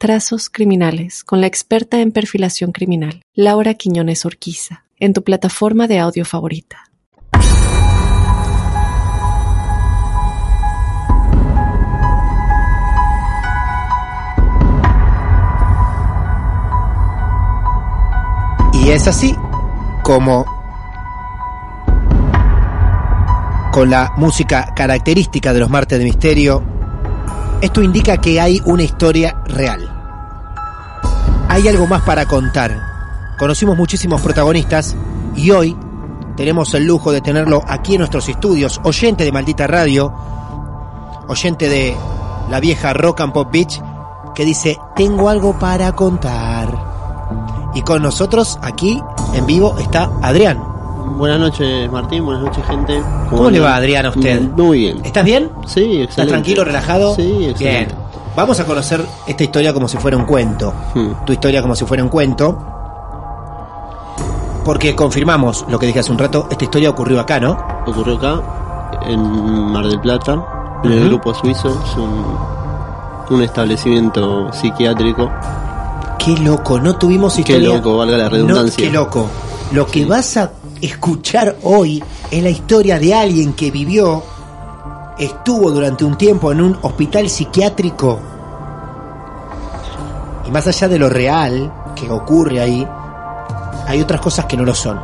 Trazos Criminales con la experta en perfilación criminal, Laura Quiñones Orquiza, en tu plataforma de audio favorita. Y es así como con la música característica de los martes de misterio, esto indica que hay una historia real. Hay algo más para contar. Conocimos muchísimos protagonistas y hoy tenemos el lujo de tenerlo aquí en nuestros estudios, oyente de Maldita Radio, oyente de la vieja Rock and Pop Beach, que dice, tengo algo para contar. Y con nosotros aquí en vivo está Adrián. Buenas noches, Martín. Buenas noches, gente. ¿Cómo le va, Adrián, a usted? Muy bien. ¿Estás bien? Sí, excelente. ¿Estás tranquilo, relajado? Sí, Bien. excelente. Vamos a conocer esta historia como si fuera un cuento. Hmm. Tu historia como si fuera un cuento. Porque confirmamos lo que dije hace un rato, esta historia ocurrió acá, ¿no? Ocurrió acá, en Mar del Plata, en el. Grupo Suizo. Es un, un establecimiento psiquiátrico. Qué loco, no tuvimos Qué historia. loco, valga la redundancia. No, qué loco. Lo que vas a escuchar hoy es la historia de alguien que vivió, estuvo durante un tiempo en un hospital psiquiátrico. Y más allá de lo real que ocurre ahí, hay otras cosas que no lo son.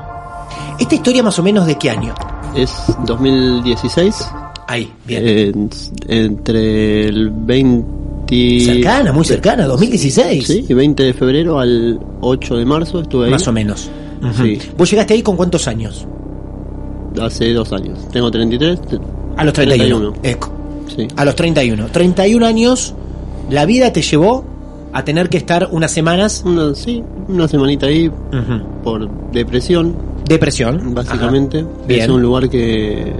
Esta historia más o menos de qué año? Es 2016. Ahí, bien. en- entre el 20. cercana, muy cercana, 2016. Sí, 20 de febrero al 8 de marzo estuve ahí. Más o menos. Sí. ¿Vos llegaste ahí con cuántos años? Hace dos años. Tengo 33. A los 31. 31. Eco. Sí. A los 31. 31 años, la vida te llevó a tener que estar unas semanas. Una, sí, una semanita ahí por depresión, Depresión. básicamente. Bien. Es un lugar que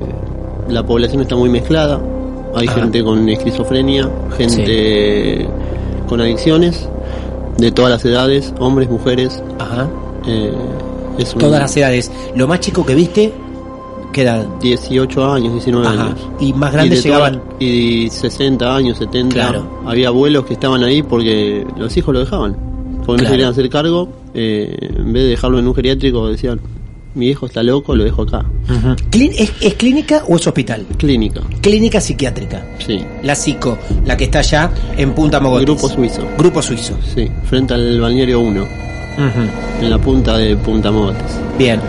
la población está muy mezclada. Hay Ajá. gente con esquizofrenia, gente con adicciones, de todas las edades, hombres, mujeres. Ajá. eh, es un- Todas las edades. Lo más chico que viste, ¿qué edad? 18 años, 19 Ajá. años. Y más grandes de toda- llegaban. Y 60 años, 70. Claro. Había abuelos que estaban ahí porque los hijos lo dejaban. Porque no se querían hacer cargo. eh, en vez de dejarlo en un geriátrico, decían: Mi hijo está loco, lo dejo acá. Clín- ¿Es, es clínica o es hospital? Clínica, Clínica psiquiátrica. sí. La psico, la que está allá en Punta Mogotes. Grupo suizo, Grupo suizo. sí. Frente al balneario 1, En la punta de Punta Mogotes. Bien.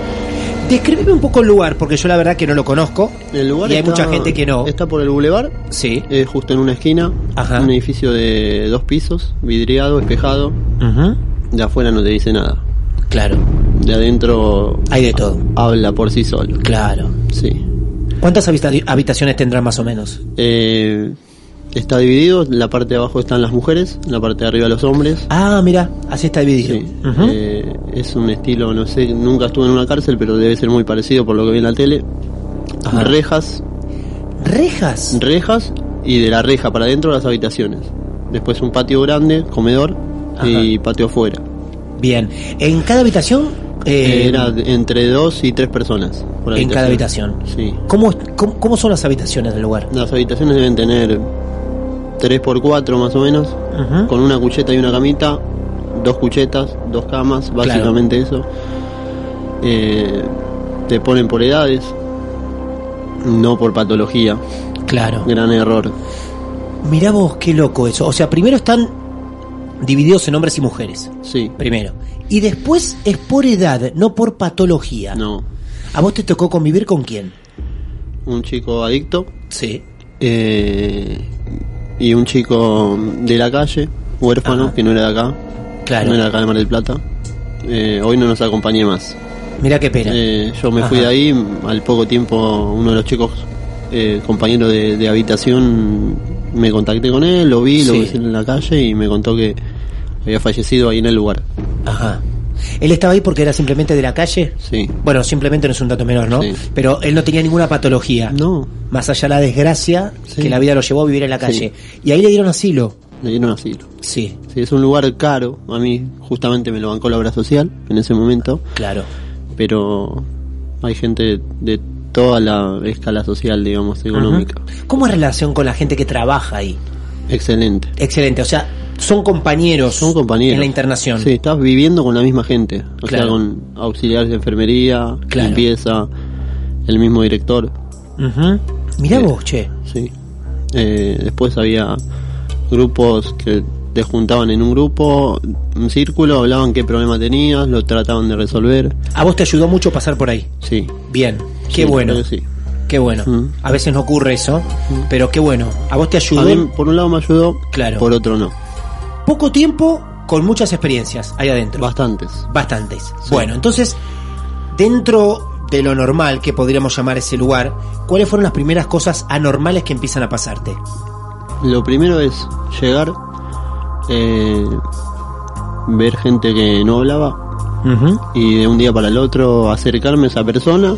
Describime un poco el lugar, porque yo la verdad que no lo conozco. El lugar y hay está- mucha gente que no. Está por el bulevar, Sí. eh, justo en una esquina. Ajá. Un edificio de dos pisos, vidriado, espejado. Ujú. De afuera no te dice nada. Claro, De adentro hay de todo. habla por sí solo. Claro. Sí. ¿Cuántas habita- habitaciones tendrán más o menos? Eh, está dividido, en la parte de abajo están las mujeres, en la parte de arriba los hombres. Ah, mira, así está dividido. Sí. Eh, es un estilo, no sé, nunca estuve en una cárcel, pero debe ser muy parecido por lo que vi en la tele. Ajá. Rejas, Rejas. rejas y de la reja para adentro las habitaciones. Después un patio grande, comedor y patio afuera. Bien. En cada habitación. eh, Era entre dos y tres personas. por en cada habitación. Sí. ¿Cómo, cómo, cómo son las habitaciones del lugar? Las habitaciones deben tener 3 por 4 más o menos, con una cucheta y una camita, dos cuchetas, dos camas, básicamente eso. Eh, te ponen por edades, no por patología, Claro. gran error. Mirá vos, qué loco eso. O sea, primero están divididos en hombres y mujeres. Sí, Primero. Y después es por edad, no por patología. no. ¿A vos te tocó convivir con quién? Un chico adicto Sí. eh, y un chico de la calle, huérfano, Ajá. que no era de acá, Claro. no era de acá de Mar del Plata. Eh, hoy no nos acompañé más. Mirá qué pena. Eh, yo me Ajá. fui de ahí, al poco tiempo uno de los chicos, eh, compañero de, de habitación, me contacté con él, lo vi, lo vi en la calle y me contó que había fallecido ahí en el lugar. Ajá. ¿Él estaba ahí porque era simplemente de la calle? Sí. Bueno, simplemente no es un dato menor, ¿no? Sí. Pero él no tenía ninguna patología. No, Más allá de la desgracia Sí. que la vida lo llevó a vivir en la calle. Y ahí le dieron asilo. le dieron asilo. Sí, Sí, es un lugar caro, a mí justamente me lo bancó la obra social en ese momento, claro. pero hay gente de toda la escala social, digamos, económica. ¿Cómo es relación con la gente que trabaja ahí? Excelente. Excelente, o sea, son compañeros, Son compañeros. en la internación. Sí, estás viviendo con la misma gente. O Claro. sea, con auxiliares de enfermería, Claro. limpieza, el mismo director. Ujú. Mirá Sí. vos, che. Sí. Eh, después había grupos que te juntaban en un grupo, un círculo, hablaban qué problema tenías, lo trataban de resolver. A vos te ayudó mucho pasar por ahí. Sí. Bien, qué Sí, bueno. sí. Qué bueno. Mm. A veces no ocurre eso, pero qué bueno. A vos te A ayudó mí, por un lado me ayudó, Claro. por otro no. Poco tiempo con muchas experiencias ahí adentro. Bastantes. Bastantes. Sí. Bueno, entonces, dentro de lo normal que podríamos llamar ese lugar, ¿cuáles fueron las primeras cosas anormales que empiezan a pasarte? Lo primero es llegar, eh, ver gente que no hablaba, y de un día para el otro acercarme a esa persona.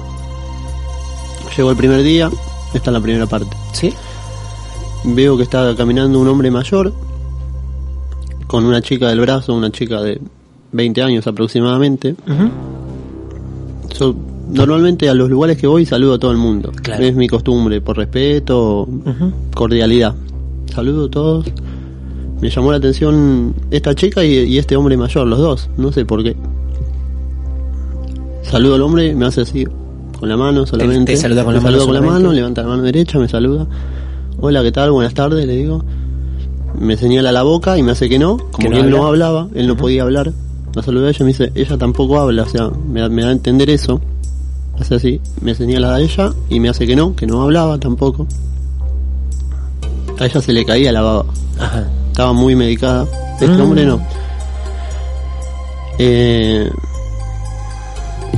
Llegó el primer día, esta es la primera parte. ¿Sí? Veo que está caminando un hombre mayor con una chica del brazo, una chica de 20 años aproximadamente. Yo normalmente a los lugares que voy saludo a todo el mundo. Claro. Es mi costumbre, por respeto, cordialidad. Saludo a todos. Me llamó la atención esta chica y, y este hombre mayor, los dos, no sé por qué. Saludo al hombre, me hace así, con la mano solamente. te saluda con Me la mano saluda con la mano, levanta la mano derecha, me saluda. Hola, ¿qué tal? Buenas tardes, le digo. Me señala la boca y me hace que no, como Que que, no él no hablaba, él no podía hablar. La saludé a ella y me dice, ella tampoco habla, o sea, me, da- me da a entender eso. Hace así, me señala a ella y me hace que no, que no hablaba tampoco. A ella se le caía la baba. Ajá. Estaba muy medicada. Este Mm. hombre no. Eh,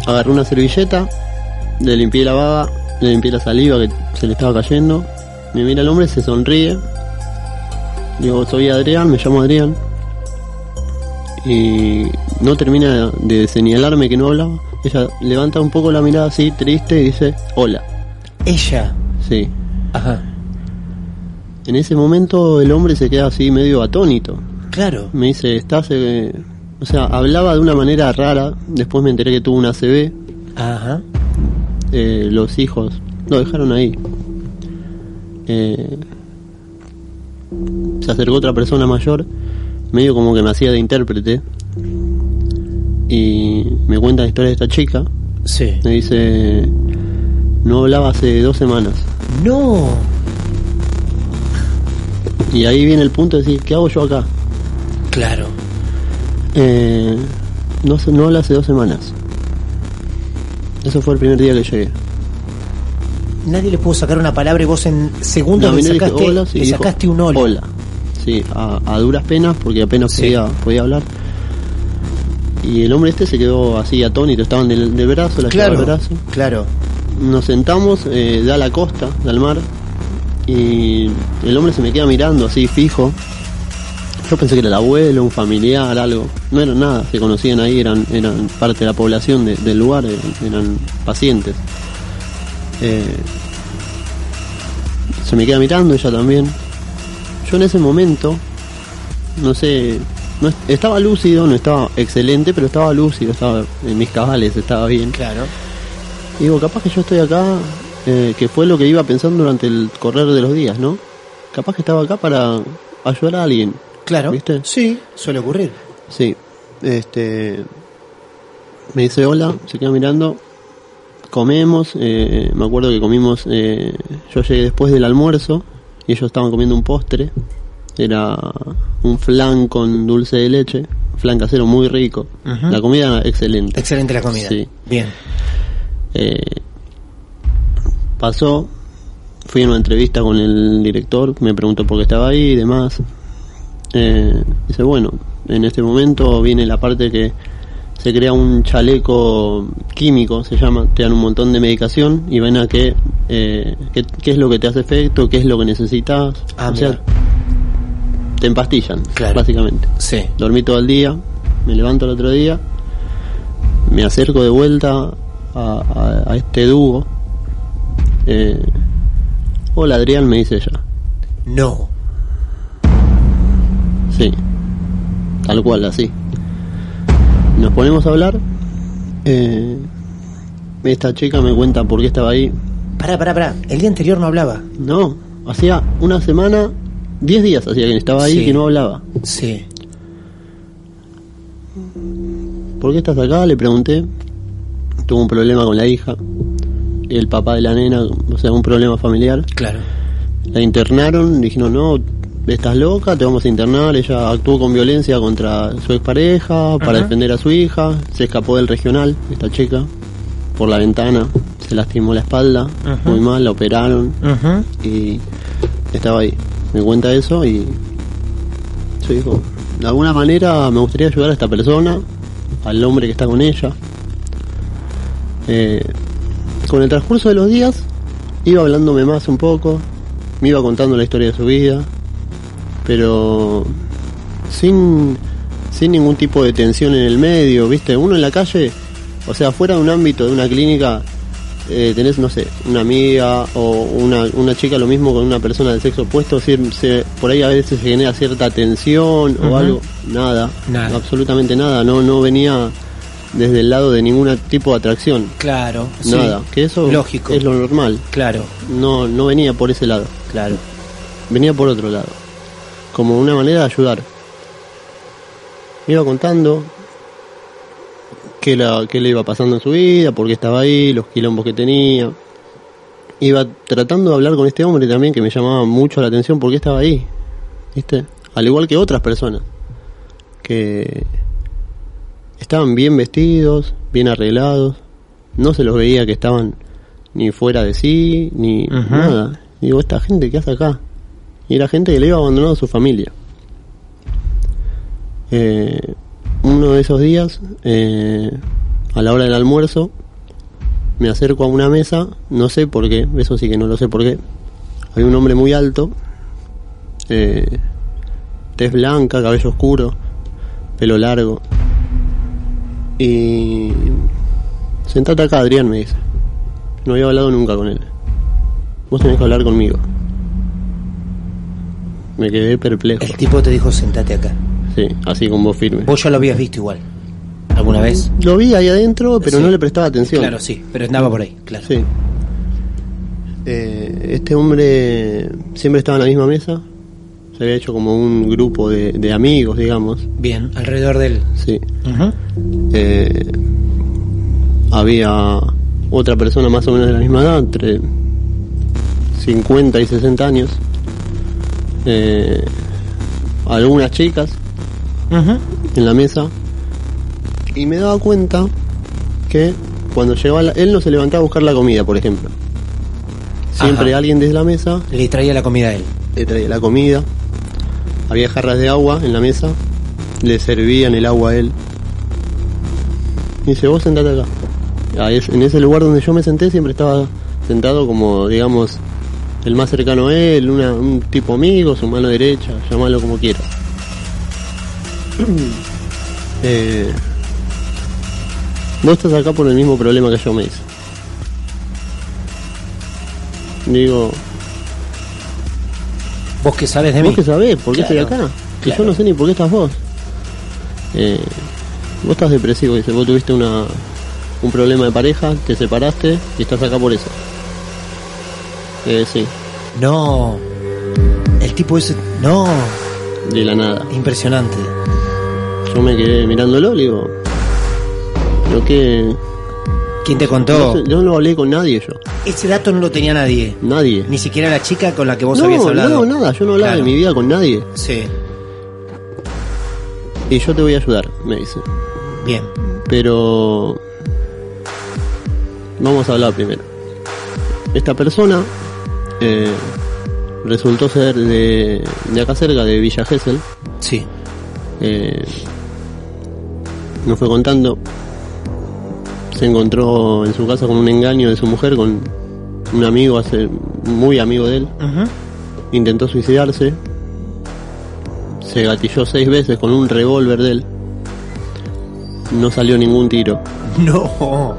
agarré una servilleta, le limpié la baba, le limpié la saliva que se le estaba cayendo. Me mira el hombre, se sonríe. Digo, soy Adrián, me llamo Adrián. Y no termina de señalarme que no hablaba. Ella levanta un poco la mirada así, triste, y dice, hola. Ella. Sí. Ajá. En ese momento el hombre se queda así medio atónito. Claro. Me dice, estás... eh", O sea, hablaba de una manera rara. Después me enteré que tuvo una CB. Ajá. Eh, los hijos lo dejaron ahí. Eh, se acercó otra persona mayor, medio como que me hacía de intérprete. Y me cuenta la historia de esta chica. Sí. Me dice, no hablaba hace dos semanas. No. Y ahí viene el punto de decir, ¿qué hago yo acá? Claro. Eh, no, no habla hace dos semanas. Eso fue el primer día que llegué. Nadie le pudo sacar una palabra y vos en segundos No, le dije, sacaste, "Hola", sí, le dijo, sacaste un hola. Hola. Sí, a, a duras penas porque apenas Sí. podía, podía hablar. Y el hombre este se quedó así atónito, estaban del, del brazo, la Claro, del brazo. claro. Nos sentamos, eh, da la costa, del mar, y el hombre se me queda mirando así fijo. Yo pensé que era el abuelo, un familiar, algo. No eran nada, se conocían ahí, eran, eran parte de la población de- del lugar, eran, eran pacientes. Eh, se me queda mirando, ella también. Yo en ese momento, no sé, no est- estaba lúcido, no estaba excelente, pero estaba lúcido, estaba en mis cabales, estaba bien. Claro. Y digo, capaz que yo estoy acá, eh, que fue lo que iba pensando durante el correr de los días, ¿no? Capaz que estaba acá para ayudar a alguien. Claro. ¿Viste? Sí, suele ocurrir. Sí. Este. Me dice hola, se queda mirando. Comemos, eh, me acuerdo que comimos. eh, yo llegué después del almuerzo y ellos estaban comiendo un postre. Era un flan con dulce de leche, flan casero muy rico. La comida excelente. Excelente la comida. Sí. Bien. Eh, pasó, fui a una entrevista con el director, me preguntó por qué estaba ahí y demás. Eh, dice, bueno, en este momento viene la parte que se crea un chaleco químico, se llama, te dan un montón de medicación y ven a qué, eh, qué, qué es lo que te hace efecto, qué es lo que necesitas. Ah, o sea, mira. te empastillan, Claro. básicamente. Sí. Dormí todo el día, me levanto el otro día, me acerco de vuelta a, a- a este dúo. Eh, Hola Adrián, me dice ella. No. Sí, tal cual, así. Nos ponemos a hablar. eh, esta chica me cuenta por qué estaba ahí. Pará, pará, pará. El día anterior no hablaba. No, hacía una semana, 10 días hacía que estaba ahí Sí. y que no hablaba. Sí. ¿Por qué estás acá? Le pregunté. Tuvo un problema con la hija. El papá de la nena, o sea, un problema familiar. Claro. La internaron, dijeron, no, estás loca, te vamos a internar. Ella actuó con violencia contra su expareja para Ajá. defender a su hija. Se escapó del regional, esta chica, por la ventana. Se lastimó la espalda, Ajá. muy mal, la operaron y estaba ahí. Me cuenta eso y yo digo, de alguna manera me gustaría ayudar a esta persona, al hombre que está con ella. Eh, con el transcurso de los días iba hablándome más un poco, me iba contando la historia de su vida, pero sin, sin ningún tipo de tensión en el medio, ¿viste? Uno en la calle, o sea, fuera de un ámbito de una clínica, eh, tenés, no sé, una amiga o una, una chica lo mismo con una persona del sexo opuesto, si- se- por ahí a veces se genera cierta tensión o algo, nada, Nada. absolutamente nada, no, no venía desde el lado de ningún tipo de atracción, Claro. sí. nada, que eso Lógico. es lo normal, Claro. no, no venía por ese lado, Claro. venía por otro lado, como una manera de ayudar. Me iba contando qué, la, qué le iba pasando en su vida, por qué estaba ahí, los quilombos que tenía. Iba tratando de hablar con este hombre también que me llamaba mucho la atención por qué estaba ahí, ¿viste? Al igual que otras personas que estaban bien vestidos, bien arreglados, no se los veía que estaban ni fuera de sí, ni nada. Digo, esta gente que hace acá. Y era gente que le iba abandonando a su familia. Eh, uno de esos días, eh, a la hora del almuerzo, me acerco a una mesa, no sé por qué, eso sí que no lo sé por qué. Hay un hombre muy alto, eh, tez blanca, cabello oscuro, pelo largo. Y... Sentate acá, Adrián, me dice. No había hablado nunca con él. Vos tenés que hablar conmigo. Me quedé perplejo. El tipo te dijo sentate acá. Sí, así con voz firme. Vos ya lo habías visto igual. ¿Alguna vez? Lo vi ahí adentro, pero Sí. no le prestaba atención. Claro, sí. Pero andaba por ahí. Claro. Sí. Eh, este hombre siempre estaba en la misma mesa. Se había hecho como un grupo de, de amigos, digamos. Bien. Alrededor de él. Sí. Ujú. Eh, había otra persona más o menos de la misma edad, entre 50 y 60 años. Eh, algunas chicas en la mesa y me daba cuenta que cuando llegaba, la- él no se levantaba a buscar la comida, por ejemplo. Siempre Ajá. alguien desde la mesa Le traía la comida a él. le traía la comida, había jarras de agua en la mesa, le servían el agua a él. Y dice, vos sentate acá. Ahí es- en ese lugar donde yo me senté siempre estaba sentado como, digamos, el más cercano a él, una- un tipo amigo, su mano derecha, llamalo como quieras. Eh, vos estás acá por el mismo problema que yo me hice. Digo, ¿Vos qué sabes de mí? ¿Vos qué sabés? ¿Por qué Claro, estoy acá? Que claro. yo no sé ni por qué estás vos. Eh, vos estás depresivo, dice. Vos tuviste una, un problema de pareja, te separaste y estás acá por eso. Eh, sí, No. El tipo ese... No. de la nada. Impresionante. Yo me quedé mirándolo, le digo. Pero que. ¿Quién te No contó? sé, yo no hablé con nadie yo. Ese dato no lo tenía nadie. Nadie. Ni siquiera la chica con la que vos no, habías hablado. no, nada. Yo no hablaba Claro. de mi vida con nadie. Sí. Y yo te voy a ayudar, me dice. Bien. Pero vamos a hablar primero. Esta persona eh, resultó ser de, de acá cerca, de Villa Gesell. Sí. Eh, nos fue contando. Se encontró en su casa con un engaño de su mujer, con un amigo, hace, muy amigo de él. Ujú. Intentó suicidarse. Se gatilló seis veces con un revólver de él. No salió ningún tiro. No.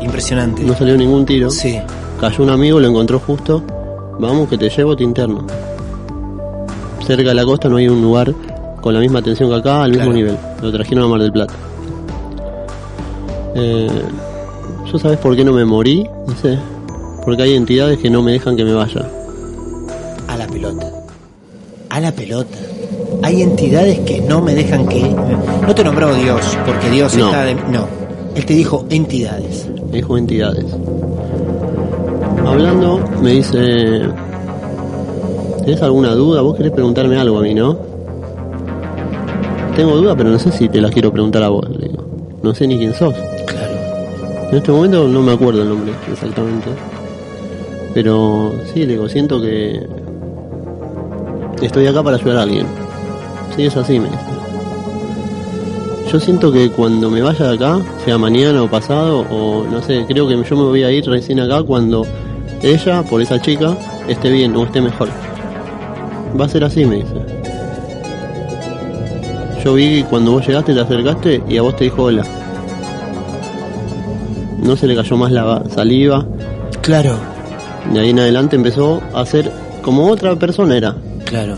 Impresionante. No salió ningún tiro. Sí. Cayó un amigo, lo encontró justo. Vamos que te llevo, te interno. Cerca de la costa no hay un lugar con la misma atención que acá, al mismo nivel. Lo trajeron a Mar del Plata. Eh, ¿Yo sabes por qué no me morí? Dice. Porque hay entidades que no me dejan que me vaya. A la pelota. A la pelota. Hay entidades que no me dejan que... No te nombró Dios, porque Dios No. está de... No. Él te dijo entidades. Dijo entidades. Hablando, me dice. ¿Tienes alguna duda? ¿Vos querés preguntarme algo a mí, no? Tengo duda, pero no sé si te las quiero preguntar a vos. le digo. No sé ni quién sos. Claro. En este momento no me acuerdo el nombre exactamente. Pero sí, le digo, siento que estoy acá para ayudar a alguien. Sí, es así, me dice. Yo siento que cuando me vaya de acá, sea mañana o pasado, o no sé, creo que yo me voy a ir recién acá cuando ella, por esa chica, esté bien o esté mejor. Va a ser así, me dice. Yo vi que cuando vos llegaste, te acercaste y a vos te dijo hola. No se le cayó más la saliva. Claro. De ahí en adelante empezó a ser como otra persona era. Claro.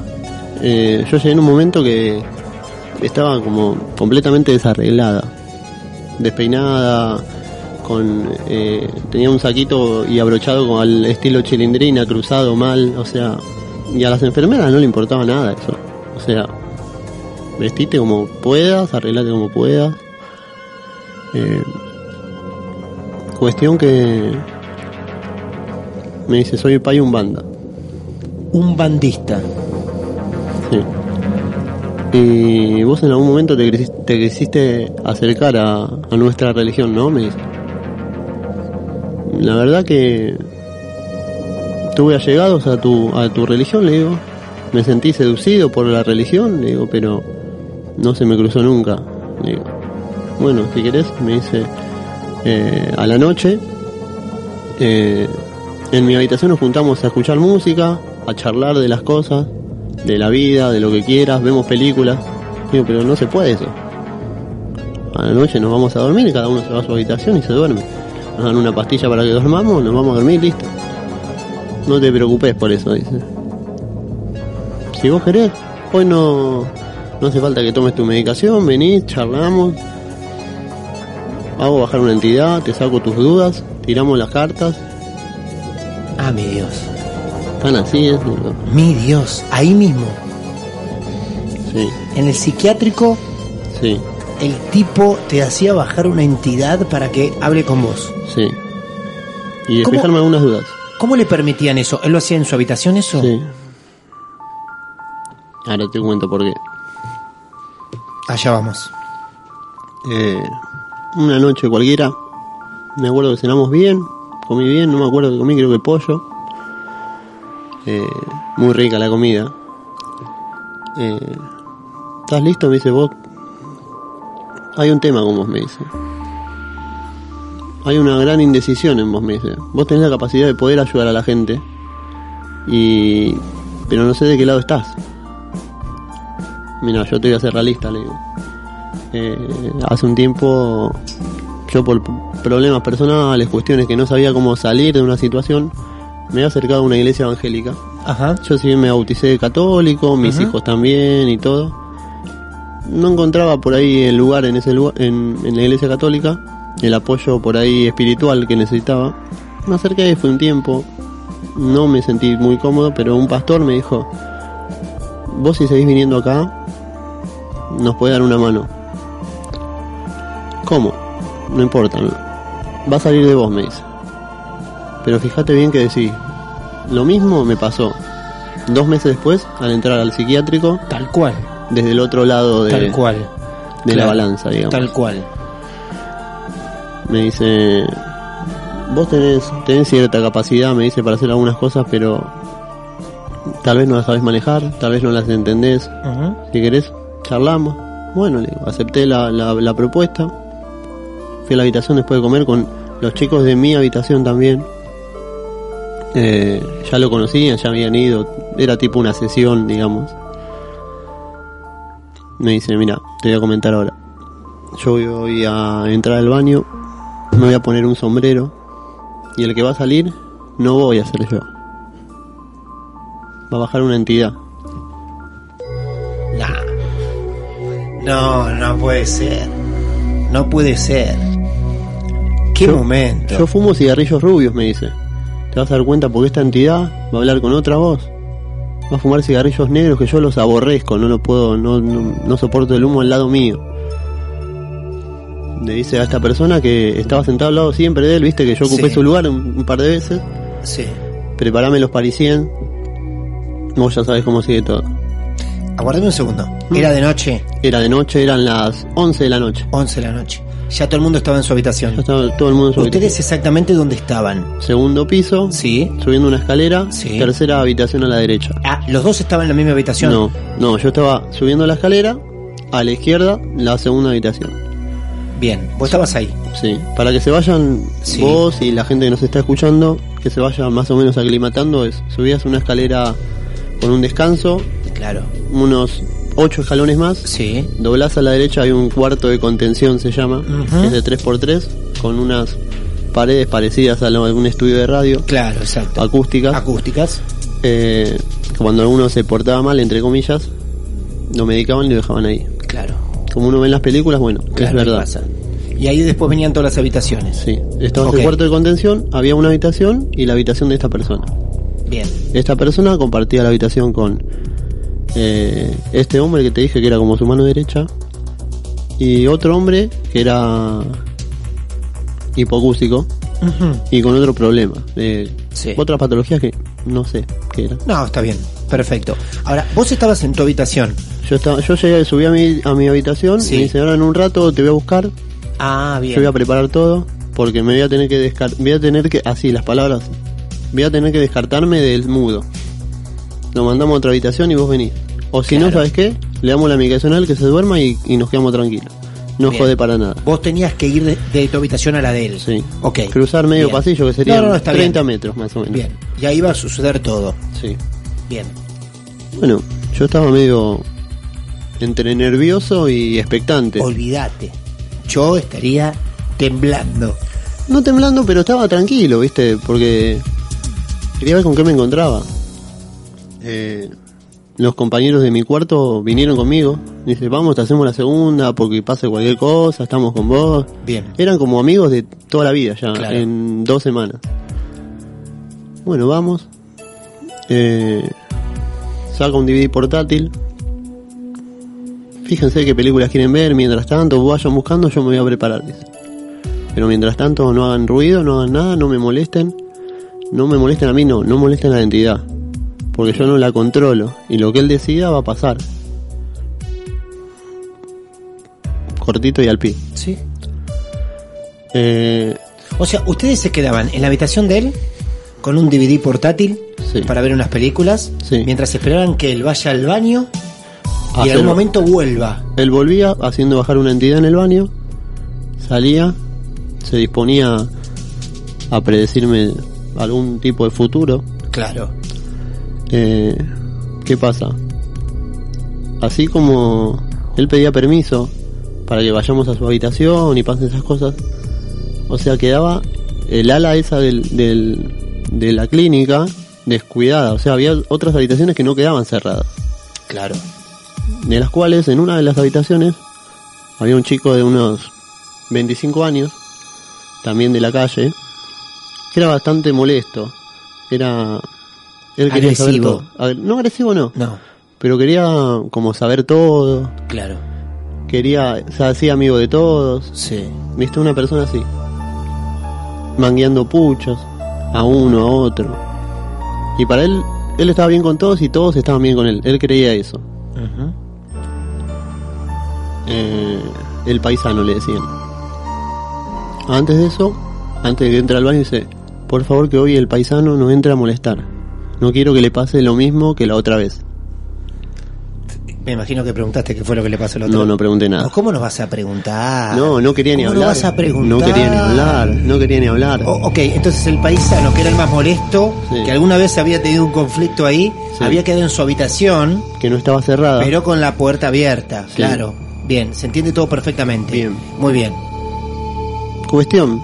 Eh, yo llegué en un momento que estaba como completamente desarreglada, despeinada, con eh, tenía un saquito y abrochado con al estilo chilindrina, cruzado mal, o sea, y a las enfermeras no le importaba nada eso. O sea, vestite como puedas, arreglate como puedas. Eh, cuestión que me dice, soy Pai banda Un bandista. Sí. Y vos en algún momento te, quisiste- te quisiste acercar a, a nuestra religión, ¿no? Me dice. La verdad que tuve allegados a tu, a tu religión, le digo. Me sentí seducido por la religión, le digo, pero no se me cruzó nunca. Le digo, bueno, si querés, me dice, eh, a la noche, eh, en mi habitación nos juntamos a escuchar música, a charlar de las cosas, de la vida, de lo que quieras, vemos películas. Digo, pero no se puede eso. A la noche nos vamos a dormir, cada uno se va a su habitación y se duerme. Nos dan una pastilla para que dormamos, nos vamos a dormir, listo. No te preocupes por eso, dice. Si vos querés, hoy no, no hace falta que tomes tu medicación, venís, charlamos. Hago bajar una entidad, te saco tus dudas, tiramos las cartas. Ah, mi Dios. Están así, es. digo, Mi Dios. Ahí mismo. Sí, En el psiquiátrico, sí, el tipo te hacía bajar una entidad para que hable con vos. Sí. Y despejarme algunas dudas. ¿Cómo le permitían eso? ¿Él lo hacía en su habitación eso? Sí. Ahora te cuento por qué. Allá vamos. Eh, una noche cualquiera, Me acuerdo que cenamos bien, comí bien, no me acuerdo que comí, creo que pollo. Eh, muy rica la comida. Eh, ¿Estás listo? Me dice vos. Hay un tema con vos, me dice. Hay una gran indecisión en vos, dice. Vos tenés la capacidad de poder ayudar a la gente. Y... Pero no sé de qué lado estás. Mira, yo te voy a hacer realista, le digo. Eh, hace un tiempo, yo por problemas personales, cuestiones que no sabía cómo salir de una situación, me he acercado a una iglesia evangélica. Ajá. Yo si bien me bauticé católico, mis hijos también y todo. No encontraba por ahí el lugar en ese lugar, en, en la iglesia católica, el apoyo por ahí espiritual que necesitaba. Me acerqué, fue un tiempo, no me sentí muy cómodo, pero un pastor me dijo, vos si seguís viniendo acá, nos puede dar una mano. ¿Cómo? No importa, no. va a salir de vos, me dice. Pero fíjate bien que decís, lo mismo me pasó dos meses después al entrar al psiquiátrico Tal cual. desde el otro lado de, Tal cual. de la balanza, digamos. Tal cual. Me dice, vos tenés, tenés cierta capacidad, me dice, para hacer algunas cosas, pero tal vez no las sabés manejar, tal vez no las entendés. Si querés, charlamos. Bueno, le digo, acepté la, la, la propuesta. Fui a la habitación después de comer con los chicos de mi habitación también. Eh, ya lo conocían, ya habían ido. Era tipo una sesión, digamos. Me dice, mira, te voy a comentar ahora. Yo voy a entrar al baño, me voy a poner un sombrero. Y el que va a salir, no voy a ser yo. Va a bajar una entidad. Nah. No, no puede ser. No puede ser. Qué Yo- momento. Yo fumo cigarrillos rubios, me dice. Te vas a dar cuenta porque esta entidad va a hablar con otra voz. Va a fumar cigarrillos negros que yo los aborrezco, no lo puedo, no, no, no soporto el humo al lado mío. Le dice a esta persona que estaba sentado al lado siempre de él, viste que yo ocupé Sí. su lugar un, un par de veces. Sí. Preparame los parisien. Vos ya sabés cómo sigue todo. Aguardame un segundo. Era de noche, Era de noche, eran las 11 de la noche. 11 de la noche. Ya todo el mundo estaba en su Ya habitación. estaba todo el mundo en su ¿Ustedes habitación. exactamente dónde estaban? Segundo piso, Sí. subiendo una escalera, Sí. tercera habitación a la derecha. Ah, los dos estaban en la misma habitación. No, no, yo estaba subiendo la escalera, a la izquierda, la segunda habitación. Bien, vos estabas ahí. Sí, para que se vayan Sí. vos y la gente que nos está escuchando, que se vaya más o menos aclimatando, es subías una escalera con un descanso, Claro. unos ocho escalones más, Sí. doblás a la derecha, hay un cuarto de contención, se llama, es de 3x3, con unas paredes parecidas a algún estudio de radio, Claro, exacto. acústicas. Acústicas. Eh, cuando alguno se portaba mal, entre comillas, lo medicaban y lo dejaban ahí. Claro. Como uno ve en las películas, bueno, Claro, es verdad. pasa. Y ahí después venían todas las habitaciones. Sí, estaba Ok. ese cuarto de contención, había una habitación y la habitación de esta persona. Bien. Esta persona compartía la habitación con eh, este hombre que te dije que era como su mano derecha y otro hombre que era hipocústico y con otro problema. eh, Sí. Otras patologías que no sé qué era. No, está bien. Perfecto. Ahora, vos estabas en tu habitación. Yo estaba, yo llegué, subí a mi, a mi habitación Sí. y me dice, ahora en un rato te voy a buscar, Ah, bien. yo voy a preparar todo, porque me voy a tener que descartar, voy a tener que, así las palabras, voy a tener que descartarme del mudo. Lo mandamos a otra habitación y vos venís. O si no. ¿sabes qué? Le damos la medicación a él que se duerma y, y nos quedamos tranquilos. No Bien. jode para nada. Vos tenías que ir de, de tu habitación a la de él. Sí. Ok. Cruzar medio Bien. pasillo que serían No, no, está 30 bien. metros más o menos. Bien. Y ahí va a suceder todo. Sí. Bien. Bueno, yo estaba medio entre nervioso y expectante. Olvídate. Yo estaría temblando. No temblando, pero estaba tranquilo, ¿viste? Porque quería ver con qué me encontraba. Eh, los compañeros de mi cuarto vinieron conmigo. Dice, vamos, te hacemos la segunda porque pase cualquier cosa, estamos con vos. Bien. Eran como amigos de toda la vida ya, Claro. en dos semanas. Bueno, vamos. Eh, saca un DVD portátil. Fíjense qué películas quieren ver. Mientras tanto, vayan buscando, yo me voy a preparar. Pero mientras tanto, no hagan ruido, no hagan nada, no me molesten. No me molesten a mí, no, no molesten a la entidad. Porque yo no la controlo. Y lo que él decida va a pasar. Cortito y al pie. ¿Sí? Eh, O sea, ustedes se quedaban en la habitación de él con un DVD portátil Sí. para ver unas películas, Sí. mientras esperaban que él vaya al baño y en algún momento vuelva. Él volvía haciendo bajar una entidad en el baño, salía, se disponía a predecirme algún tipo de futuro. Claro. Eh, ¿Qué pasa? Así como él pedía permiso para que vayamos a su habitación y pasen esas cosas, o sea, quedaba el ala esa del, del- de la clínica descuidada, o sea, había otras habitaciones que no quedaban cerradas. Claro. De las cuales en una de las habitaciones había un chico de unos 25 años, también de la calle, que era bastante molesto. Era... Él quería saber Agresivo. todo. Ag- No agresivo no, No, pero quería como saber todo, claro. quería, se hacía amigo de todos, Sí. viste una persona así, mangueando puchos, a uno, a otro. Y para él, él estaba bien con todos y todos estaban bien con él, él creía eso. Eh, el paisano le decían. Antes de eso, antes de que entre al baño dice, por favor que hoy el paisano no entre a molestar. No quiero que le pase lo mismo que la otra vez. Me imagino que preguntaste qué fue lo que le pasó al otro. No, no pregunté nada. No, ¿Cómo nos vas a preguntar? No, no quería ni ¿Cómo hablar. no vas a preguntar? No quería ni hablar, no quería ni hablar. O- ok, entonces el paisano, que era el más molesto, Sí. que alguna vez había tenido un conflicto ahí, Sí. había quedado en su habitación, Que no estaba cerrada. pero con la puerta abierta. Sí. Claro. Bien, se entiende todo perfectamente. Bien. Muy bien. Cuestión.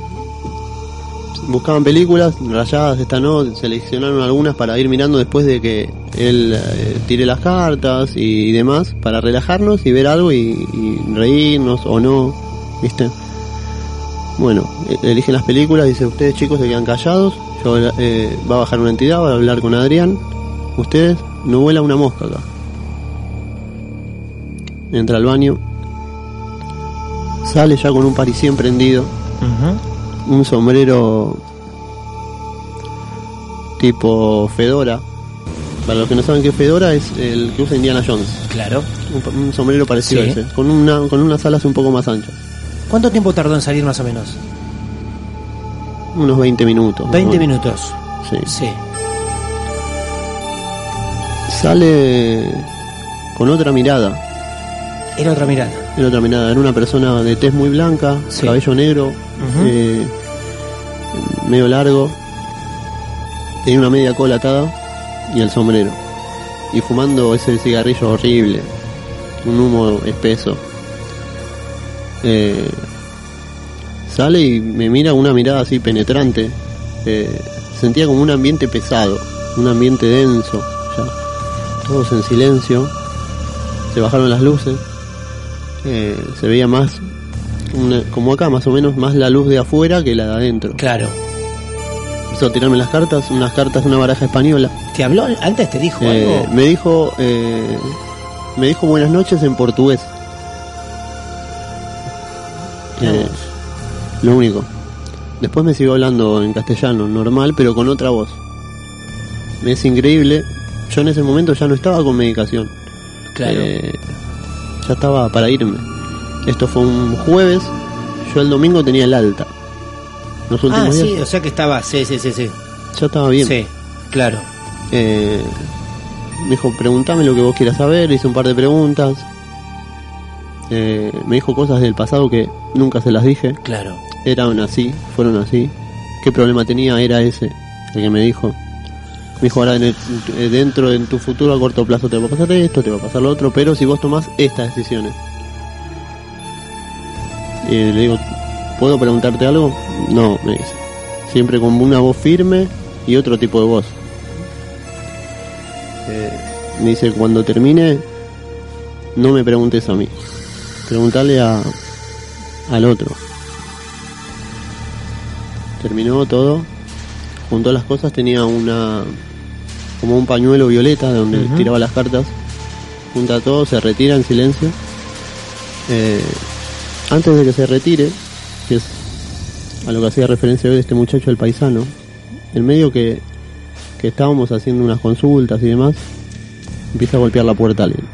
Buscaban películas, rayadas esta no, seleccionaron algunas para ir mirando después de que él eh, tire las cartas y, demás, para relajarnos y ver algo y, reírnos o no, ¿viste? Bueno, e- eligen las películas, dice, ustedes chicos se quedan callados, yo eh, va a bajar una entidad, va a hablar con Adrián, ustedes no vuela una mosca acá. Entra al baño, sale ya con un parisien prendido, un sombrero tipo Fedora. Para los que no saben qué Fedora es el que usa Indiana Jones. Claro. Un, sombrero parecido Sí. a ese, con una con unas alas un poco más anchas. ¿Cuánto tiempo tardó en salir más o menos? Unos 20 minutos. 20 Bueno, minutos. Sí. Sí. Sale con otra mirada. Era otra mirada. Era otra mirada. Era una persona de tez muy blanca, Sí. cabello negro, eh, medio largo. Tenía una media cola atada y el sombrero. Y fumando ese cigarrillo horrible. Un humo espeso. Eh, sale y me mira con una mirada así penetrante. Eh, sentía como un ambiente pesado, un ambiente denso. Ya. Todos en silencio. Se bajaron las luces. Eh, se veía más, una- como acá más o menos, más la luz de afuera que la de adentro. Claro. Empezó a tirarme las cartas, unas cartas de una baraja española. ¿Te habló? ¿Antes te dijo Eh, algo? me dijo, eh, me dijo buenas noches en portugués. Eh, lo único. Después me siguió hablando en castellano, normal, pero con otra voz. Me es increíble. Yo en ese momento ya no estaba con medicación. Claro. Eh, ya estaba para irme. Esto fue un jueves. Yo el domingo tenía el alta. Los últimos ah, sí, días o sea que estaba. Sí, sí, sí, sí. ya estaba bien. Sí, claro. Eh, me dijo, pregúntame lo que vos quieras saber, hice un par de preguntas. Eh, me dijo cosas del pasado que nunca se las dije. Claro. Eran así, fueron así. ¿Qué problema tenía? Era ese, el que me dijo. Me dijo, ahora en el- eh, dentro de tu futuro a corto plazo te va a pasar esto, te va a pasar lo otro, pero si vos tomás estas decisiones. Y le digo, ¿puedo preguntarte algo? No, me dice. Siempre con una voz firme y otro tipo de voz. Eh, me dice, cuando termine, no me preguntes a mí. Preguntale a, al otro. Terminó todo. Juntó las cosas, tenía una como un pañuelo violeta donde tiraba las cartas. Junta todo, se retira en silencio. Eh, antes de que se retire, que es a lo que hacía referencia hoy este muchacho el paisano, en medio que, que estábamos haciendo unas consultas y demás, empieza a golpear la puerta a alguien.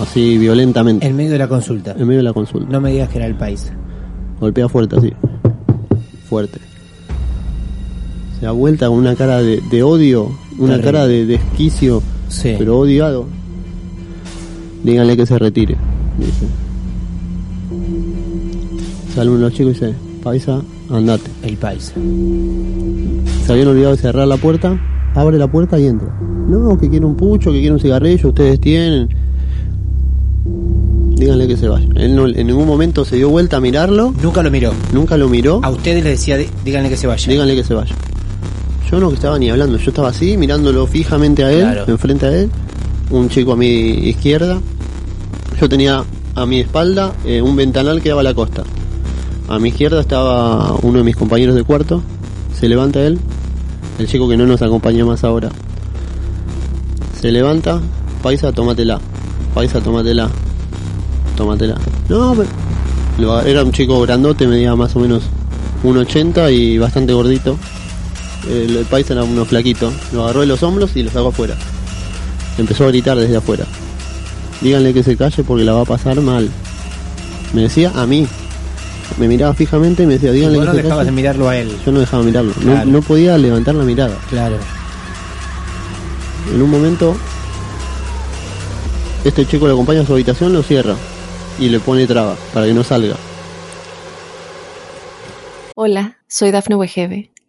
Así violentamente, En medio de la consulta. en medio de la consulta. No me digas que era el país. Golpea fuerte así. fuerte. Se da vuelta con una cara de, de odio, una Terrible. cara de desquicio, Sí. pero odiado. Díganle que se retire, dice. Sale uno de los chicos y dice, Paisa, andate. El paisa. Se habían olvidado de cerrar la puerta, abre la puerta y entra. No, que quiere un pucho, que quiere un cigarrillo, ustedes tienen. Díganle que se vaya. Él no, en ningún momento se dio vuelta a mirarlo, Nunca lo miró. nunca lo miró. A ustedes les decía, "Dí- díganle que se vaya. Díganle que se vaya. Yo no estaba ni hablando, yo estaba así, mirándolo fijamente a él, Claro. enfrente a él, un chico a mi izquierda. Yo tenía a mi espalda eh, un ventanal que daba a la costa. A mi izquierda estaba uno de mis compañeros de cuarto. Se levanta él, el chico que no nos acompaña más ahora. Se levanta, paisa, tómatela. Paisa, tómatela. Tómatela. No, pero... Era un chico grandote, medía más o menos 1,80 y bastante gordito. El, el paisa era uno flaquito. Lo agarró de los hombros y lo sacó afuera. Empezó a gritar desde afuera. Díganle que se calle porque la va a pasar mal. Me decía a mí. Me miraba fijamente y me decía, díganle que no se dejabas de mirarlo a él. Yo no dejaba mirarlo. No- Claro. no podía levantar la mirada. Claro. En un momento, este chico lo acompaña a su habitación, lo cierra y le pone traba para que no salga. Hola, soy Dafne Wegebe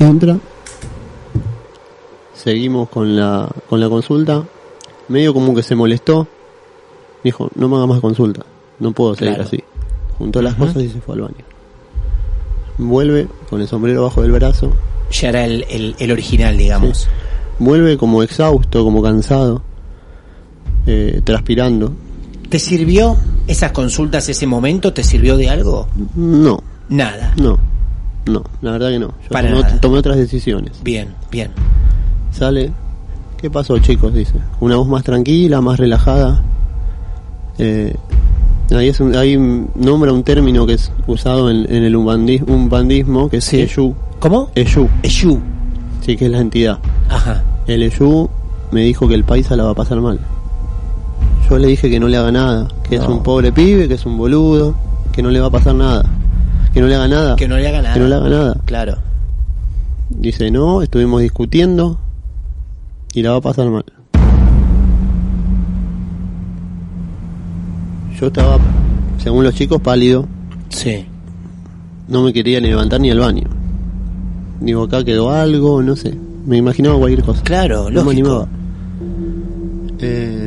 Entra. Seguimos con la, con la consulta. Medio como que se molestó. Dijo, no me haga más consulta. No puedo seguir Claro. así. Juntó las cosas y se fue al baño. Vuelve con el sombrero bajo del brazo. Ya era el, el, el original, digamos. Vuelve como exhausto, como cansado. eh, transpirando. ¿Te sirvió esas consultas, ese momento? ¿Te sirvió de algo? No, Nada. no. No, la verdad que no. Yo Para tomé, nada. tomé otras decisiones. Bien, bien. Sale. ¿Qué pasó, chicos? Dice. Una voz más tranquila, más relajada. Eh, ahí, es un- ahí nombra un término que es usado en, en el umbandi- umbandismo, que es Sí. ¿Cómo? Sí, que es la entidad. Ajá. El Eshu me dijo que el paisa la va a pasar mal. Yo le dije que no le haga nada, que es un pobre pibe, que es un boludo, que no le va a pasar nada. Que no le haga nada. Que no le haga nada. Que no le haga nada. Claro. Dice, no, estuvimos discutiendo y la va a pasar mal. Yo estaba, según los chicos, pálido. Sí. No me quería ni levantar ni al baño. Digo, acá quedó algo, no sé. Me imaginaba cualquier cosa. Claro, no lógico. me animaba. Eh,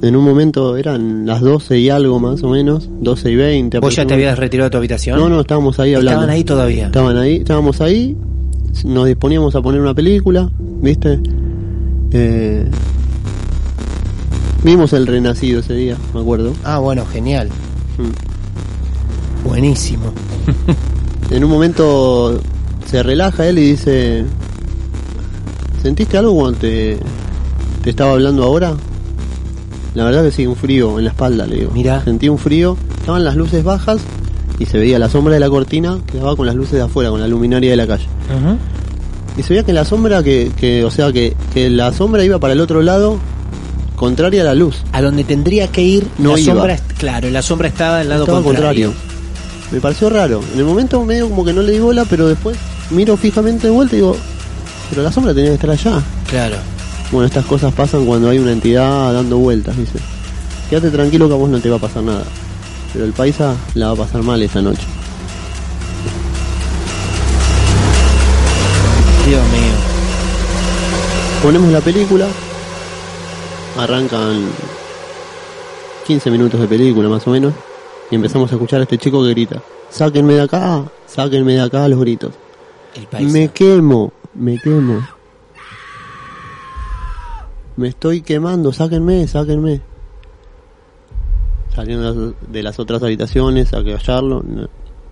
en un momento eran las 12 y algo más o menos, 12 y 20. ¿Vos ya te habías retirado de tu habitación? No, no, estábamos ahí hablando. Estaban ahí todavía. Estaban ahí, estábamos ahí, nos disponíamos a poner una película, ¿viste? Eh, vimos el renacido ese día, me acuerdo. Ah, bueno, genial. Mm. Buenísimo. En un momento se relaja él y dice, ¿sentiste algo cuando te, te estaba hablando ahora? La verdad que sí, un frío en la espalda, le digo. Mirá. Sentí un frío, estaban las luces bajas y se veía la sombra de la cortina que daba con las luces de afuera, con la luminaria de la calle. Y se veía que la sombra, que, que o sea, que, que la sombra iba para el otro lado, contraria a la luz. A donde tendría que ir, No la iba. sombra, claro, la sombra estaba del lado Estaba contrario. Me pareció raro. En el momento medio como que no le di bola, pero después miro fijamente de vuelta y digo, pero la sombra tenía que estar allá. Claro. Bueno, estas cosas pasan cuando hay una entidad dando vueltas, dice. Quédate tranquilo que a vos no te va a pasar nada. Pero el paisa la va a pasar mal esta noche. Dios mío. Ponemos la película. Arrancan 15 minutos de película más o menos. Y empezamos a escuchar a este chico que grita. Sáquenme de acá, sáquenme de acá los gritos. El país. Me quemo, me quemo. Me estoy quemando, sáquenme, sáquenme. Salieron de las- otras habitaciones a callarlo. no-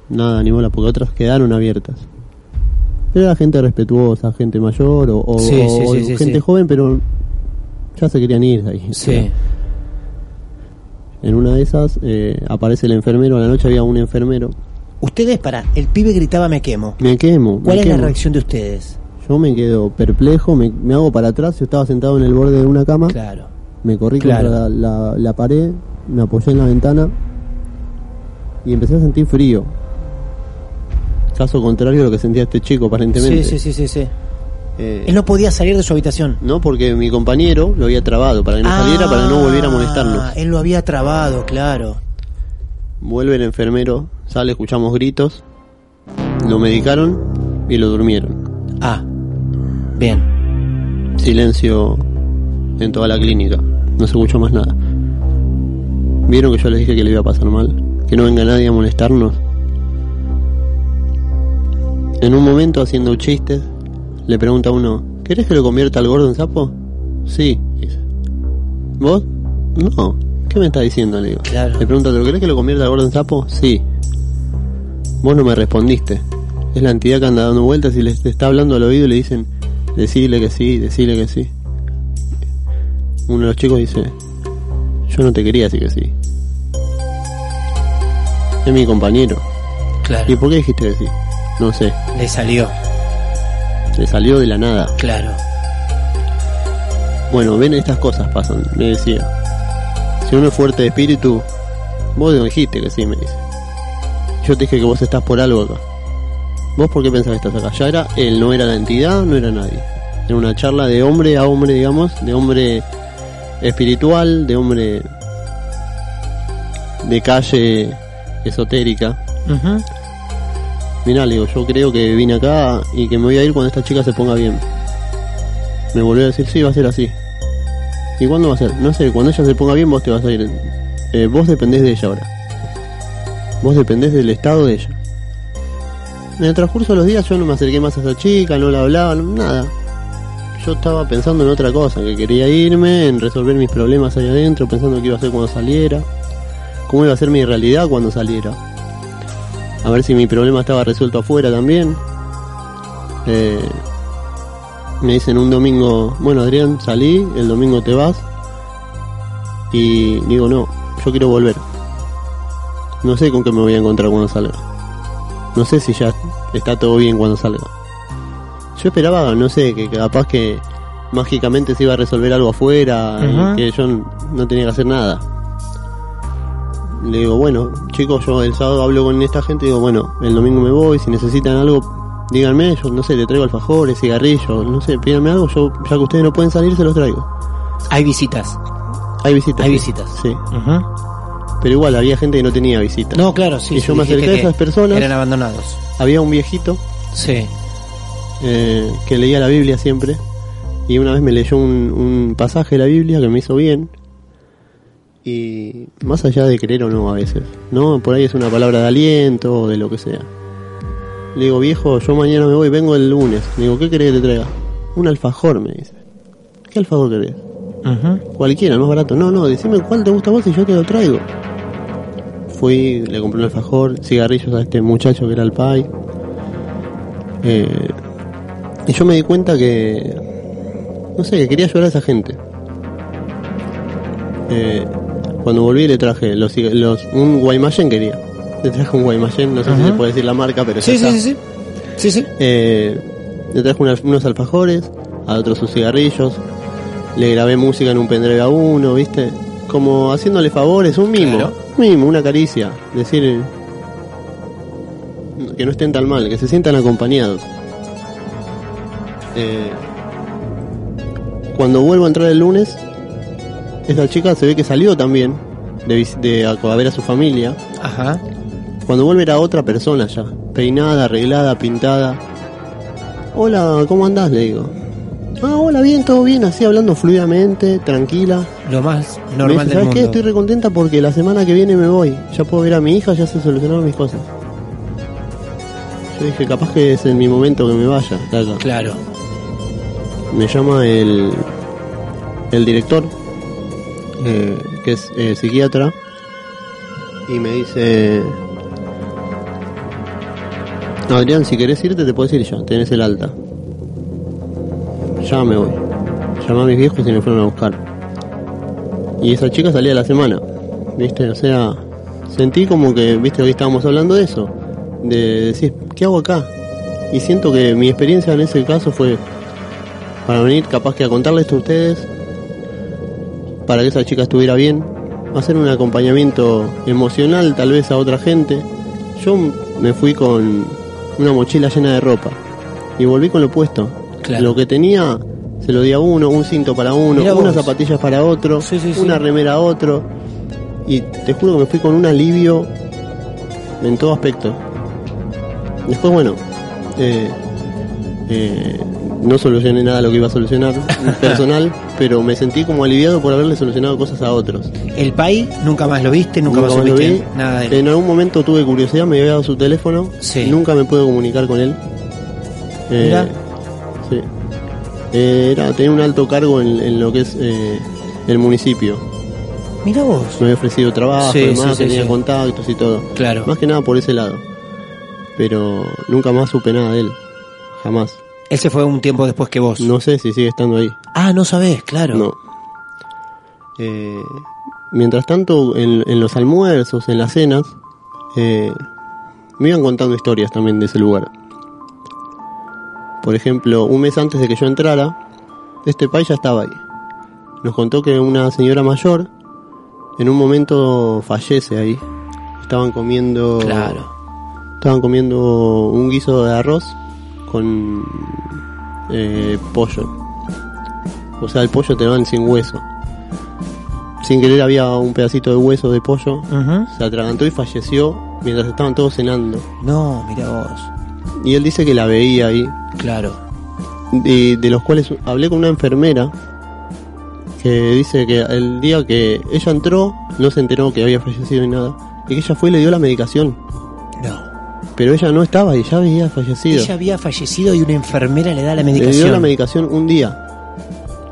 nada, ni bola, porque otras quedaron abiertas. Pero era gente respetuosa, gente mayor o, o- Sí, sí, o sí, sí, gente joven, pero ya se querían ir de ahí. Sí. En una de esas eh, aparece el enfermero, a la noche había un enfermero. Ustedes, para, el pibe gritaba me quemo. Me quemo. ¿Cuál me es la reacción de ustedes? Yo me quedo perplejo, me, me hago para atrás, yo estaba sentado en el borde de una cama, Claro. me corrí Claro. contra la, la- la pared, me apoyé en la ventana y empecé a sentir frío. Caso contrario a lo que sentía este chico, aparentemente. Sí, sí, sí, sí, sí. Eh, Él no podía salir de su habitación. no, porque mi compañero lo había trabado para que no saliera, para que no volviera a molestarnos. Ah, Él lo había trabado, claro. Vuelve el enfermero, sale, escuchamos gritos, lo medicaron y lo durmieron. Ah, bien. Silencio en toda la clínica, no se escuchó más nada. Vieron que yo les dije que le iba a pasar mal, que no venga nadie a molestarnos. En un momento, haciendo chistes, le pregunta a uno: ¿Querés que lo convierta al gordo en sapo? Sí, dice. ¿Vos? No. ¿Qué me está diciendo? Le digo. Claro. Le pregunta: ¿Pero querés que lo convierta al gordo en sapo? Sí. Vos no me respondiste. Es la entidad que anda dando vueltas y les está hablando al oído y le dicen: Decirle que sí, decirle que sí. Uno de los chicos dice: Yo no te quería decir que sí. Es mi compañero. Claro. ¿Y por qué dijiste que sí? No sé. Le salió, Le salió de la nada. claro. Bueno, ven, estas cosas pasan, me decía. Si uno es fuerte de espíritu, vos no dijiste que sí, me dice. Yo te dije que vos estás por algo acá. ¿Vos por qué pensás que estás acá? Ya era él, no era la entidad, no era nadie. Era una charla de hombre a hombre, digamos, de hombre espiritual, de hombre de calle esotérica. Ujú. Mirá, le digo, yo creo que vine acá y que me voy a ir cuando esta chica se ponga bien. Me volvió a decir, sí, va a ser así. ¿Y cuándo va a ser? No sé, cuando ella se ponga bien vos te vas a ir. Eh, vos dependés de ella ahora. Vos dependés del estado de ella. En el transcurso de los días yo no me acerqué más a esa chica, no la hablaba, nada. Yo estaba pensando en otra cosa, que quería irme, en resolver mis problemas ahí adentro, pensando qué iba a hacer cuando saliera, cómo iba a ser mi realidad cuando saliera a ver si mi problema estaba resuelto afuera también. Eh, me dicen un domingo, bueno Adrián, salí, el domingo te vas. Y digo, no, yo quiero volver. No sé con qué me voy a encontrar cuando salga. No sé si ya está todo bien cuando salga. Yo esperaba, no sé, que capaz que mágicamente se iba a resolver algo afuera y que yo no tenía que hacer nada. Le digo, bueno, chicos, yo el sábado hablo con esta gente y digo, bueno, el domingo me voy, si necesitan algo, díganme, yo no sé, le traigo alfajores, cigarrillos, no sé, pídanme algo, yo, ya que ustedes no pueden salir, se los traigo. Hay visitas. Hay visitas. Hay sí. visitas. Sí. Pero igual había gente que no tenía visitas. No, claro, sí. Y sí, yo me acerqué a esas personas. Eran abandonados. Había un viejito Sí. eh, que leía la Biblia siempre y una vez me leyó un, un pasaje de la Biblia que me hizo bien y más allá de creer o no a veces, ¿no? Por ahí es una palabra de aliento o de lo que sea. Le digo, viejo, yo mañana me voy, vengo el lunes. Le digo, ¿qué querés que te traiga? Un alfajor, me dice. ¿Qué alfajor querés? Ujú. Cualquiera, el más barato. No, no, decime cuál te gusta a vos y yo te lo traigo. Fui, le compré un alfajor, cigarrillos a este muchacho que era el pai. Eh, y yo me di cuenta que, no sé, que quería ayudar a esa gente. Eh, cuando volví le traje los, los un Guaymallén quería. Le traje un Guaymallén, no sé si se puede decir la marca, pero ya Sí, sí, está. sí, sí. Sí, sí. Eh, le traje unas- unos alfajores, a otros sus cigarrillos, le grabé música en un pendrive a uno, ¿viste? Como haciéndole favores, un mimo, Claro. un mimo, una caricia, decir que no estén tan mal, que se sientan acompañados. Eh, cuando vuelvo a entrar el lunes, esta chica se ve que salió también de, de a, a ver a su familia. Ajá. Cuando vuelve era otra persona ya, peinada, arreglada, pintada. Hola, ¿cómo andás? Le digo. Ah, hola, bien, todo bien, así hablando fluidamente, tranquila. Lo más Me normal dice, del ¿sabes mundo. qué? Estoy recontenta porque la semana que viene me voy. Ya puedo ver a mi hija, ya se solucionaron mis cosas. Yo dije, capaz que es en mi momento que me vaya acá. Claro. Me llama el, el director, eh, que es eh, psiquiatra, y me dice, Adrián, si querés irte, te puedes ir ya. Tenés el alta. Ya me voy. Llamé a mis viejos y me fueron a buscar. Y esa chica salía a la semana. ¿Viste? O sea, sentí como que, ¿viste? Hoy estábamos hablando de eso. De decir, ¿qué hago acá? Y siento que mi experiencia en ese caso fue para venir capaz que a contarle esto a ustedes, para que esa chica estuviera bien, hacer un acompañamiento emocional tal vez a otra gente. Yo me fui con una mochila llena de ropa y volví con lo puesto. Claro. Lo que tenía se lo di a uno, un cinto para uno, Mirá unas vos. zapatillas para otro, Sí, sí, sí. una remera a otro. Y te juro que me fui con un alivio en todo aspecto. Después, bueno, eh, eh, no solucioné nada lo que iba a solucionar personal, pero me sentí como aliviado por haberle solucionado cosas a otros. El país, nunca más lo viste, nunca, más lo vi. nada de él. En algún momento tuve curiosidad, me había dado su teléfono, nunca me pude comunicar con él. Eh. Eh, era, tenía un alto cargo en, en lo que es eh, el municipio. Mira vos. Me había ofrecido trabajo, Sí, además, sí, sí, tenía contactos y todo. Claro. Más que nada por ese lado. Pero nunca más supe nada de él. Jamás. Él se fue un tiempo después que vos. No sé si sigue estando ahí. Ah, no sabés, claro. No. Eh, mientras tanto, en, en los almuerzos, en las cenas, eh, me iban contando historias también de ese lugar. Por ejemplo, un mes antes de que yo entrara, este país ya estaba ahí. Nos contó que una señora mayor en un momento fallece ahí. Estaban comiendo. Claro. Estaban comiendo un guiso de arroz con eh, pollo. O sea, el pollo te lo dan sin hueso. Sin querer había un pedacito de hueso de pollo. Se atragantó y falleció mientras estaban todos cenando. No, mira vos. Y él dice que la veía ahí. Claro. De, de los cuales hablé con una enfermera que dice que el día que ella entró no se enteró que había fallecido ni nada. Y que ella fue y le dio la medicación. No. Pero ella no estaba y ya había fallecido. Ella había fallecido y una enfermera le da la Le dio medicación. la medicación un día.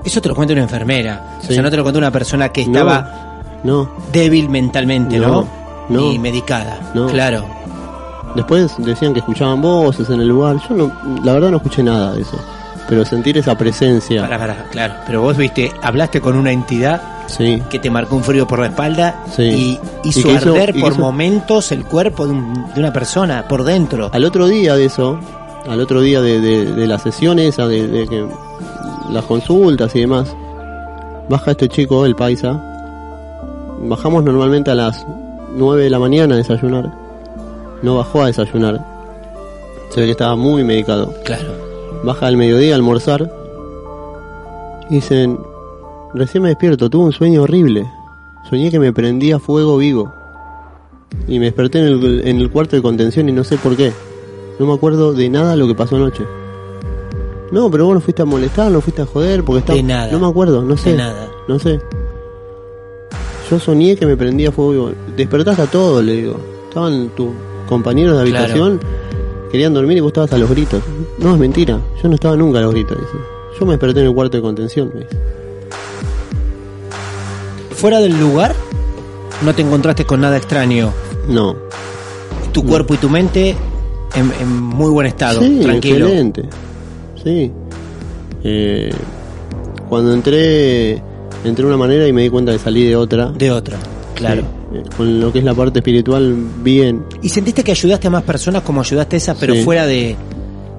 Eso te lo cuenta una enfermera. O sea, no te lo cuenta una persona que estaba No. débil mentalmente, ¿no? No, no. Ni medicada. No. Claro. Después decían que escuchaban voces en el lugar. Yo no, la verdad no escuché nada de eso. Pero sentir esa presencia. Pará, pará, claro. Pero vos viste, hablaste con una entidad Sí. que te marcó un frío por la espalda Sí. y hizo Y que hizo- arder por hizo- momentos el cuerpo de, un- de una persona por dentro. Al otro día de eso, al otro día de, de, de la sesión esa, de, de que las consultas y demás, baja este chico, el paisa. Bajamos normalmente a las 9 de la mañana a desayunar. No bajó a desayunar. Se ve que estaba muy medicado. Claro. Baja al mediodía a almorzar. Y dicen, recién me despierto, tuve un sueño horrible. Soñé que me prendía fuego vivo. Y me desperté en el, en el cuarto de contención y no sé por qué. No me acuerdo de nada lo que pasó anoche. No, pero vos no fuiste a molestar, no fuiste a joder, porque estaba... De nada. No me acuerdo, no sé. De nada. No sé. Yo soñé que me prendía fuego vivo. Despertaste a todo, le digo. Estaban tus compañeros de Claro. habitación, querían dormir y vos estabas a los gritos. No, es mentira. Yo no estaba nunca a los gritos, dice. Yo me desperté en el cuarto de contención, me dice. Fuera del lugar, no te encontraste con nada extraño. No. Tu cuerpo y tu mente en, en muy buen estado, sí, tranquilo. excelente. Sí. Eh, cuando entré, entré de una manera y me di cuenta que salí de otra. De otra, claro. Sí, con lo que es la parte espiritual, bien. ¿Y sentiste que ayudaste a más personas como ayudaste a esa, pero Sí. fuera de,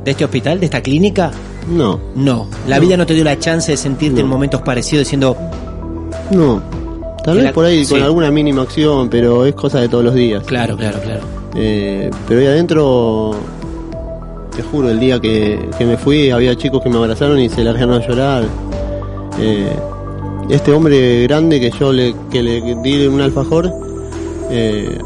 de este hospital, de esta clínica? No, No. La No. vida no te dio la chance de sentirte No. en momentos parecidos diciendo, no. Tal vez la- por ahí sí. con alguna mínima acción, pero es cosa de todos los días. claro, claro, claro. Eh, pero ahí adentro, te juro, el día que, que me fui había chicos que me abrazaron y se largaron a llorar. Eh, este hombre grande que yo le, que le di un alfajor, eh,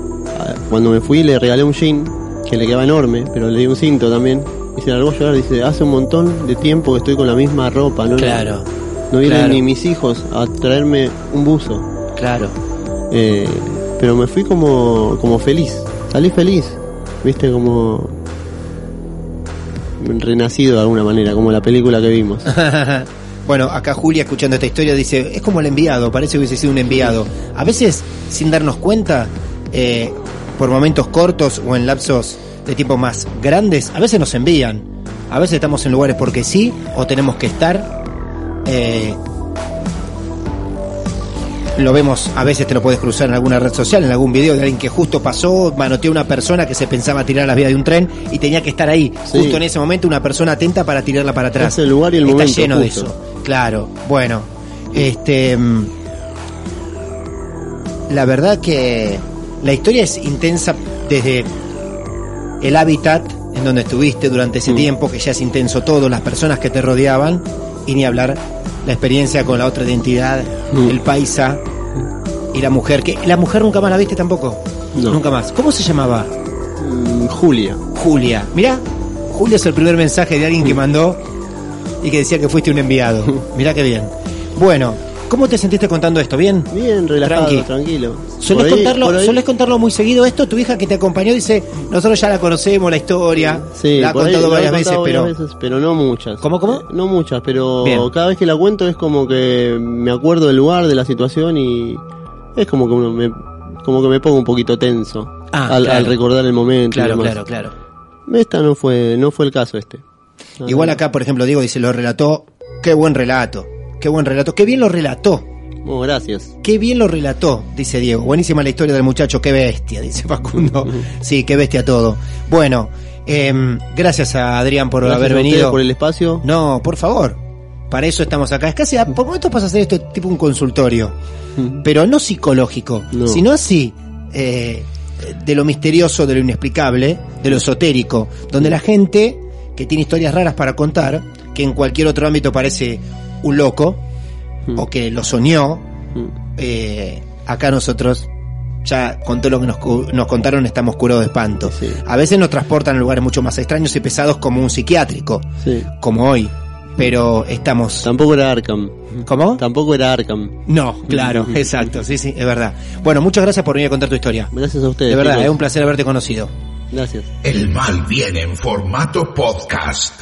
cuando me fui le regalé un jean que le quedaba enorme, pero le di un cinto también. Y se largó a llorar, dice, hace un montón de tiempo que estoy con la misma ropa, ¿no? Claro, No vienen claro. ni mis hijos a traerme un buzo. claro. Eh, pero me fui como, como feliz, salí feliz, viste, como renacido de alguna manera, como la película que vimos. bueno, acá Julia escuchando esta historia dice, es como el enviado, parece que hubiese sido un enviado. A veces, sin darnos cuenta, eh, por momentos cortos o en lapsos de tipos más grandes, a veces nos envían. A veces estamos en lugares porque sí, o tenemos que estar. Eh, lo vemos, a veces te lo puedes cruzar en alguna red social, en algún video de alguien que justo pasó, manoteó a una persona que se pensaba tirar a las vías de un tren y tenía que estar ahí, Sí. justo en ese momento, una persona atenta para tirarla para atrás. Es el lugar y el Está momento, lleno de eso. Claro, bueno. Este. mm, La verdad que la historia es intensa desde el hábitat en donde estuviste durante ese Mm. tiempo, que ya es intenso todo, las personas que te rodeaban, y ni hablar la experiencia con la otra identidad, Mm. el paisa y la mujer, que la mujer nunca más la viste tampoco. No. Nunca más. ¿Cómo se llamaba? Mm, Julia. Julia. Mirá, Julia es el primer mensaje de alguien que mandó y que decía que fuiste un enviado. Mirá qué bien. Bueno, ¿cómo te sentiste contando esto? ¿Bien? Bien, relajado, Tranqui. tranquilo. ¿Sueles, Por ahí- contarlo, sueles contarlo muy seguido esto? Tu hija que te acompañó dice, nosotros ya la conocemos, la historia, Sí, la ha ahí contado varias veces, pero... varias veces, pero no muchas. ¿Cómo, cómo? Eh, no muchas, pero Bien. cada vez que la cuento es como que me acuerdo del lugar, de la situación y es como que uno me, como que me pongo un poquito tenso Ah, al, claro. al recordar el momento. Claro, claro, claro. Esta no fue, no fue el caso este. No, Igual acá, por ejemplo, Diego dice, lo relató, qué buen relato, qué buen relato, qué bien lo relató. Oh, gracias. Qué bien lo relató, dice Diego. Buenísima la historia del muchacho, qué bestia, dice Facundo. Sí, qué bestia todo. Bueno, em, gracias a Adrián por Gracias haber a venido. por el espacio. No, por favor. Para eso estamos acá. Es casi, por momentos pasa a ser esto tipo un consultorio, pero no psicológico, No. sino así, eh, de lo misterioso, de lo inexplicable, de lo esotérico, donde la gente que tiene historias raras para contar, que en cualquier otro ámbito parece un loco, o que lo soñó, Mm. eh, acá nosotros ya con todo lo que nos, nos contaron estamos curados de espanto. Sí. A veces nos transportan a lugares mucho más extraños y pesados como un psiquiátrico, Sí. como hoy. Pero estamos... Tampoco era Arkham. ¿Cómo? Tampoco era Arkham. No, claro, exacto, sí, sí, es verdad. Bueno, muchas gracias por venir a contar tu historia. Gracias a ustedes. De verdad, chicos. es un placer haberte conocido. Gracias. El mal viene en formato podcast.